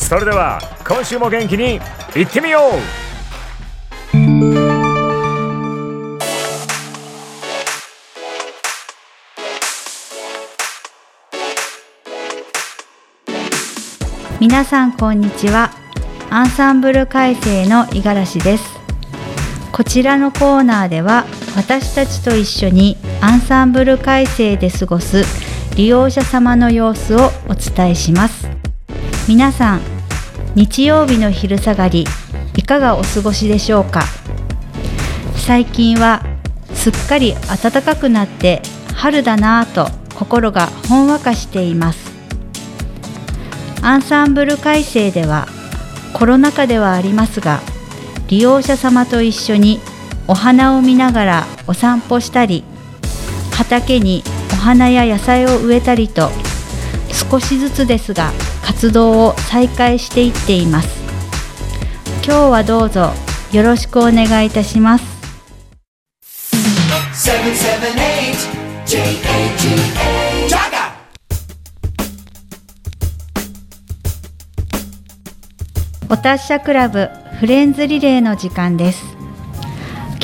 それでは今週も元気にいってみよう。皆さんこんにちは。アンサンブル改正の五十嵐です。こちらのコーナーでは私たちと一緒にアンサンブル改正で過ごす利用者様の様子をお伝えします。皆さん日曜日の昼下がりいかがお過ごしでしょうか？最近はすっかり暖かくなって春だなぁと心がほんわかしています。アンサンブル改正ではコロナ禍ではありますが利用者様と一緒にお花を見ながらお散歩したり畑にお花や野菜を植えたりと少しずつですが活動を再開していっています。今日はどうぞよろしくお願いいたします。778 J-A-G-A Jaga! お達者クラブフレンズリレーの時間です。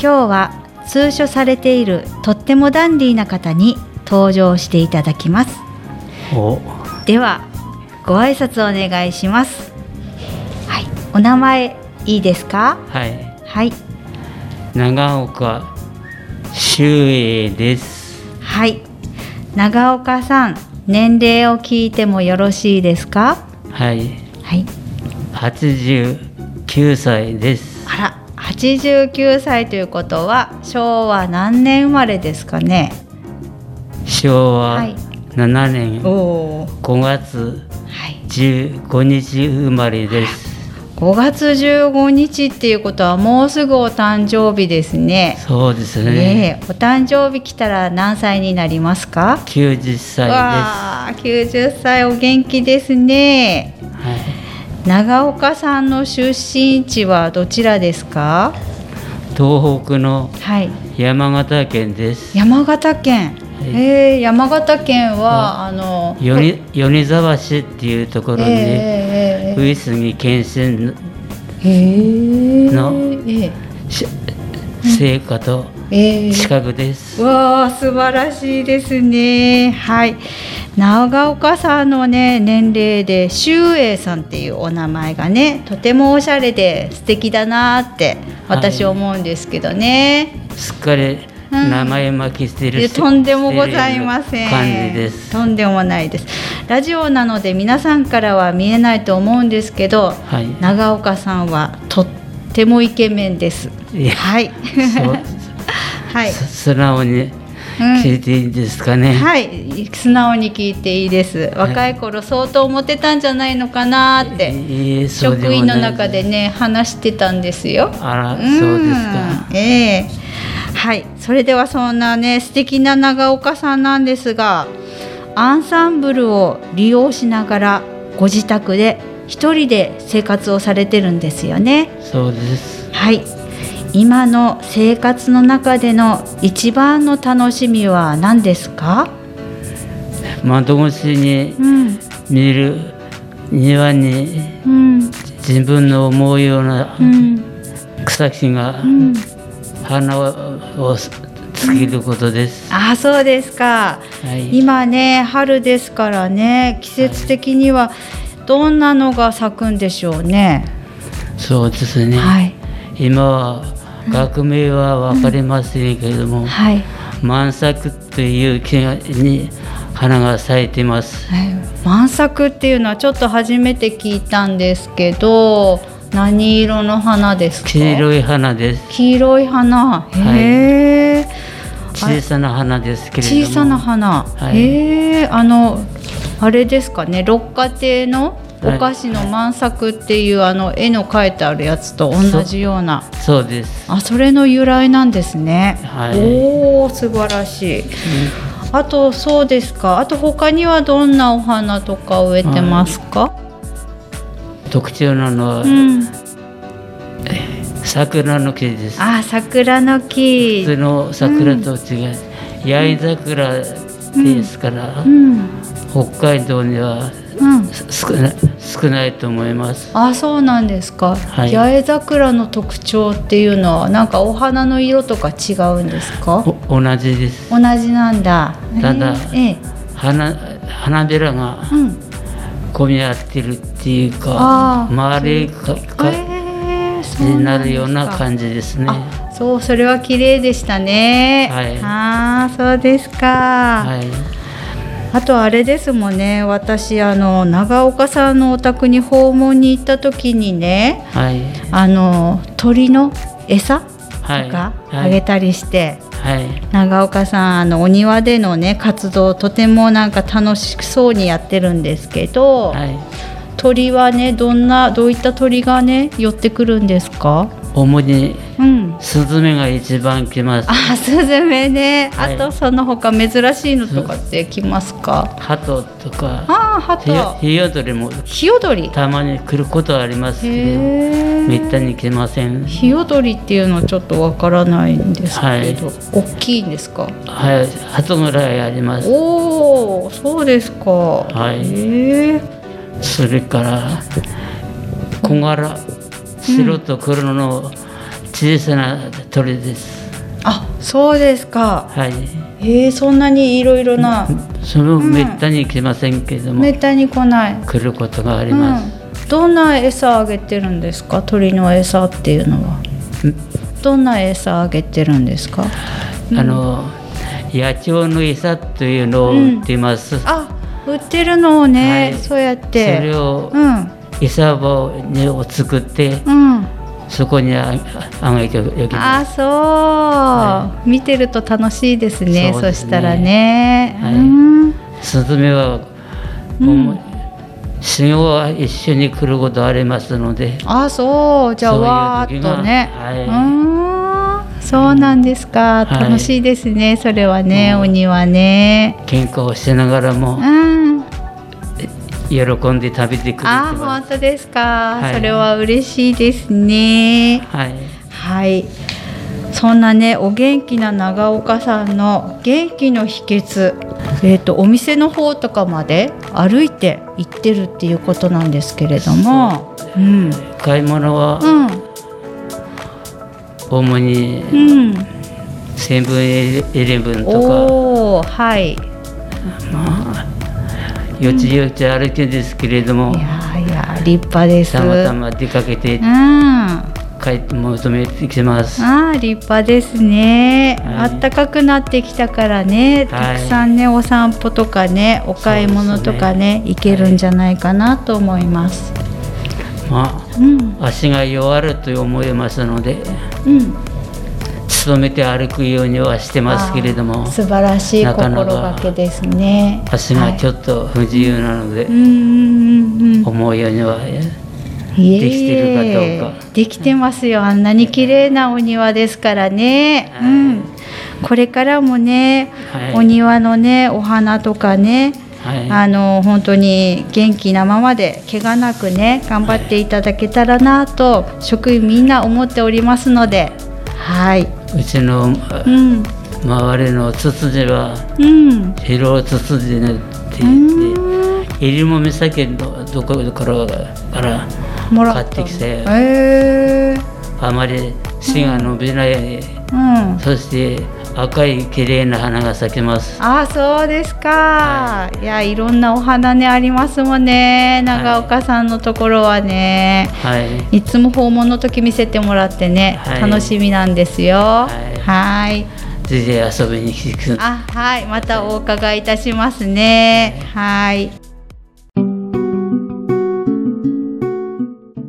今日は通所されているとってもダンディーな方に登場していただきます。お。ではご挨拶お願いします。はい。お名前いいですか？はい。はい。長岡修英です。はい。長岡さん年齢を聞いてもよろしいですか？はい。はい。89歳です。あら89歳ということは昭和何年生まれですかね？昭和はい。7年。おお5月はい15日生まれです。5月15日っていうことはもうすぐお誕生日ですね。そうですね。ねえお誕生日来たら何歳になりますか？90歳でわあ90歳お元気ですね。す、はい、長岡さんの出身地はどちらですか？東北のはい。山形県です。山形県。いえー、山形県はあの米米沢市っていうところに、えー、えー、上杉謙信えー、のえし生家とー、えー。近くです、わあ素晴らしいですね。はい。長岡さんのね年齢で周英さんっていうお名前がねとてもおしゃれで素敵だなって私はい。思うんですけどね、すっかり名前巻きしてるとんでもございません。感じです。とんでもないです。ラジオなので皆さんからは見えないと思うんですけどはい。長岡さんはとってもイケメンです。はい。はい。す素直にうん。聞いていいですかね、はい、素直に聞いていいです。若い頃相当モテたんじゃないのかなって、いいそうで職員の中でね話してたんですよ。あらんそうですか。ええはい、それではそんなね素敵な長岡さんなんですが、アンサンブルを利用しながらご自宅で一人で生活をされてるんですよね。そうですはい。今の生活の中での一番の楽しみは何ですか？窓越しにうん。見る庭にうん。自分の思うようなうん。草木がうん。花をつけることです、あ、そうですか。はい、今ね、春ですからね、季節的にはどんなのが咲くんでしょうね。そうですね、はい。今は学名は分かりませんけれども、はい。満作という木に花が咲いてます。はい。満作っていうのはちょっと初めて聞いたんですけど何色の花ですか？黄色い花です。黄色い花。い。へえ、小さな花ですけれども。小さな花、はい。へえあのあれですかね？六花亭のおはい。菓子の満作っていう、あの絵の描いてあるやつと同じような。そうです。あそれの由来なんですね、はい。おお素晴らしい。あとそうですか。あと他にはどんなお花とか植えてますか、特徴なのは、うん。桜の木です。あ桜の木。普通の桜と違う、八重桜ですから、うん。北海道にはうん。少な少ないと思います。あそうなんですか、はい。八重桜の特徴っていうのはなんかお花の色とか違うんですか？お同じです。同じなんだ。ただええええ。花花びらがうん混み合ってるっていうかあー。丸いかかええそうになるような感じですね。あそうそれは綺麗でしたね。はい。ああそうですか、はい。あとあれですもんね。私あの長岡さんのお宅に訪問に行った時にねはい。あの鳥の餌はい。とかはい。あげたりして、はい。長岡さんあのお庭でのね活動とてもなんか楽しそうにやってるんですけど、はい。鳥はねどんなどういった鳥がね寄ってくるんですか？主にうん。スズメが一番来ます。あスズメね、はい。あとその他珍しいのとかって来ますか？鳩とか。ああハヒヨトヒヨドリも。ヒヨドリたまに来ることはありますけどへめえったに来ません。ヒヨドリっていうのはちょっとわからないんですけど、は大きいんですか？はい。鳩ぐらいあります。おおそうですか。はい。それから小柄白と黒の小さな鳥です、あそうですか。はい。へえそんなにいろいろな。そのめったに来ませんけども、めったに来ない、来ることがあります、うん、どんな餌あげてるんですか？鳥の餌っていうのは。どんな餌あげてるんですか？あの野鳥の餌というのを売っています、あ売ってるのをね、はい。そうやっそてれをうん餌場にを作ってうん。そこにああげておきまあそう、見てると楽しいですねそね。したらね、はい。うん。すスズメは、うん。修行は一緒に来ることありますので。あそう。じゃあわーっとね、はい。うーん。そうなんですか、はい。楽しいですねそれはね、うん。お庭ね。喧嘩をしながらも。うん喜んで食べてくれてあます。本当ですか、はい。それは嬉しいですね。はい、はい。そんなねお元気な長岡さんの元気の秘訣えー、とお店の方とかまで歩いて行ってるっていうことなんですけれども。うん。買い物はうん。主にうん。セブンイレブンとか。おおはいよちよち歩きですけれども、いやーいやー立派です。たまたま出かけてうん。あ帰って求めてきます。ー立派ですね、はい。あったかくなってきたからね、たくさんねお散歩とかねお買い物とかね行けるんじゃないかなと思います、まうん。あ足が弱ると思いますので、うん努めて歩くようにはしてますけれども、素晴らしい心がけですね。足がちょっっと不自由なので、うんうんうんうん。思うようには。できてるかどうか。できてますよ。あんなに綺麗なお庭ですからね、はい。うん。これからもね、はい。お庭のねお花とかねはい、あの本当に元気なままで怪我なくね頑張っていただけたらなと職員みんな思っておりますのではい。うちのうん。周りのツツジはうん。広ツツジねってう言って、入間岬のどこからから買ってきてへえあまり芯が伸びない、うん。そして赤い綺麗な花が咲きます。ああそうですか、い、やいろんなお花ねありますもんね。長岡さんのところはね、はい。い、つも訪問の時見せてもらってね、はい。楽しみなんですよ。い。はい。ぜひ遊びに来てください。あはい。またお伺いいたしますね。はい。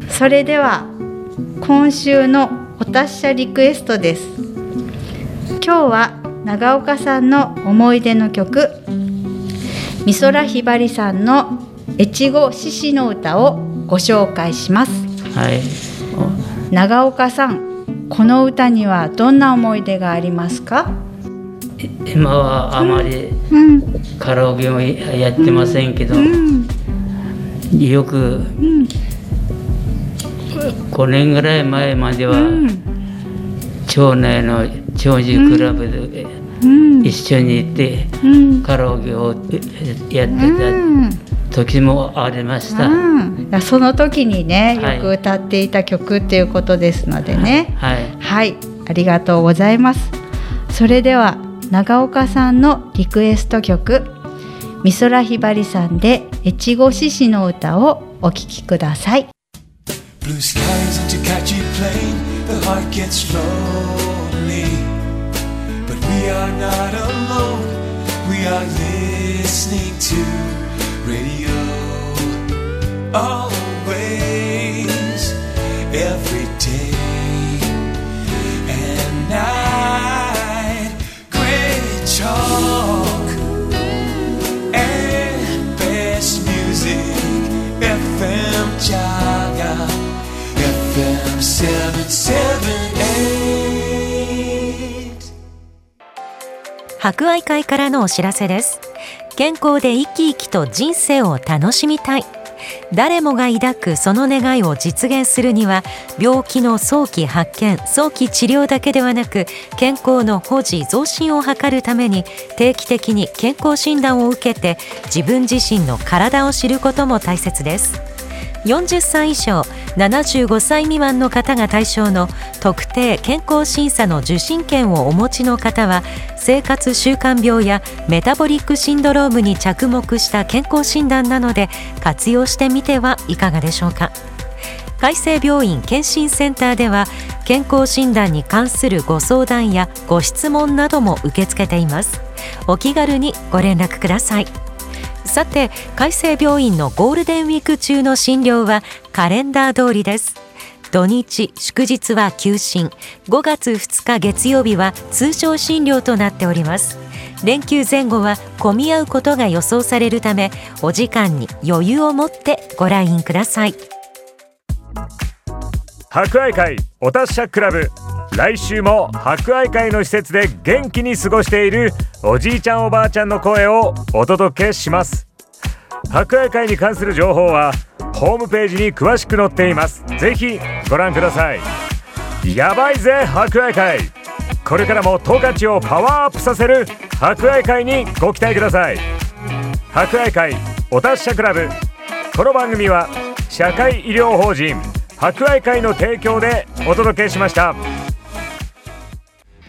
それでは今週のお達者リクエストです今日は長岡さんの思い出の曲。美空ひばりさんの越後獅子の歌をご紹介します。はい。長岡さんこの歌にはどんな思い出がありますか？今はあまりうん。カラオケもやってませんけど、うん。よく5年ぐらい前までは、うん。町内の長寿クラブでうん。一緒に行ってうん。カラオケをやってうん。た時もありました、うん、その時にねはい。よく歌っていた曲っていうことですのでね。はい。はい、ありがとうございます。それでは長岡さんのリクエスト曲美空ひばりさんで越後獅子の歌をお聴きください。Blue skies and catchy plane, the heart gets lonely. We are not alone, we are listening to radio. Always, 博愛会からのお知らせです。健康で生き生きと人生を楽しみたい。誰もが抱くその願いを実現するには病気の早期発見早期治療だけではなく健康の保持増進を図るために定期的に健康診断を受けて自分自身の体を知ることも大切です。40歳以上75歳未満の方が対象の特定健康審査の受診券をお持ちの方は生活習慣病やメタボリックシンドロームに着目した健康診断なので活用してみてはいかがでしょうか。海生病院健診センターでは健康診断に関するご相談やご質問なども受け付けています。お気軽にご連絡ください。さて海生病院のゴールデンウィーク中の診療はカレンダー通りです。土日祝日は休診。5月2日月曜日は通常診療となっております。連休前後は混み合うことが予想されるためお時間に余裕を持ってご来院ください。博愛会お達者クラブ。来週も博愛会の施設で元気に過ごしているおじいちゃんおばあちゃんの声をお届けします。博愛会に関する情報はホームページに詳しく載っています。ぜひご覧ください。やばいぜ博愛会。これからも十勝をパワーアップさせる博愛会にご期待ください。博愛会お達者クラブ。この番組は社会医療法人博愛会の提供でお届けしました。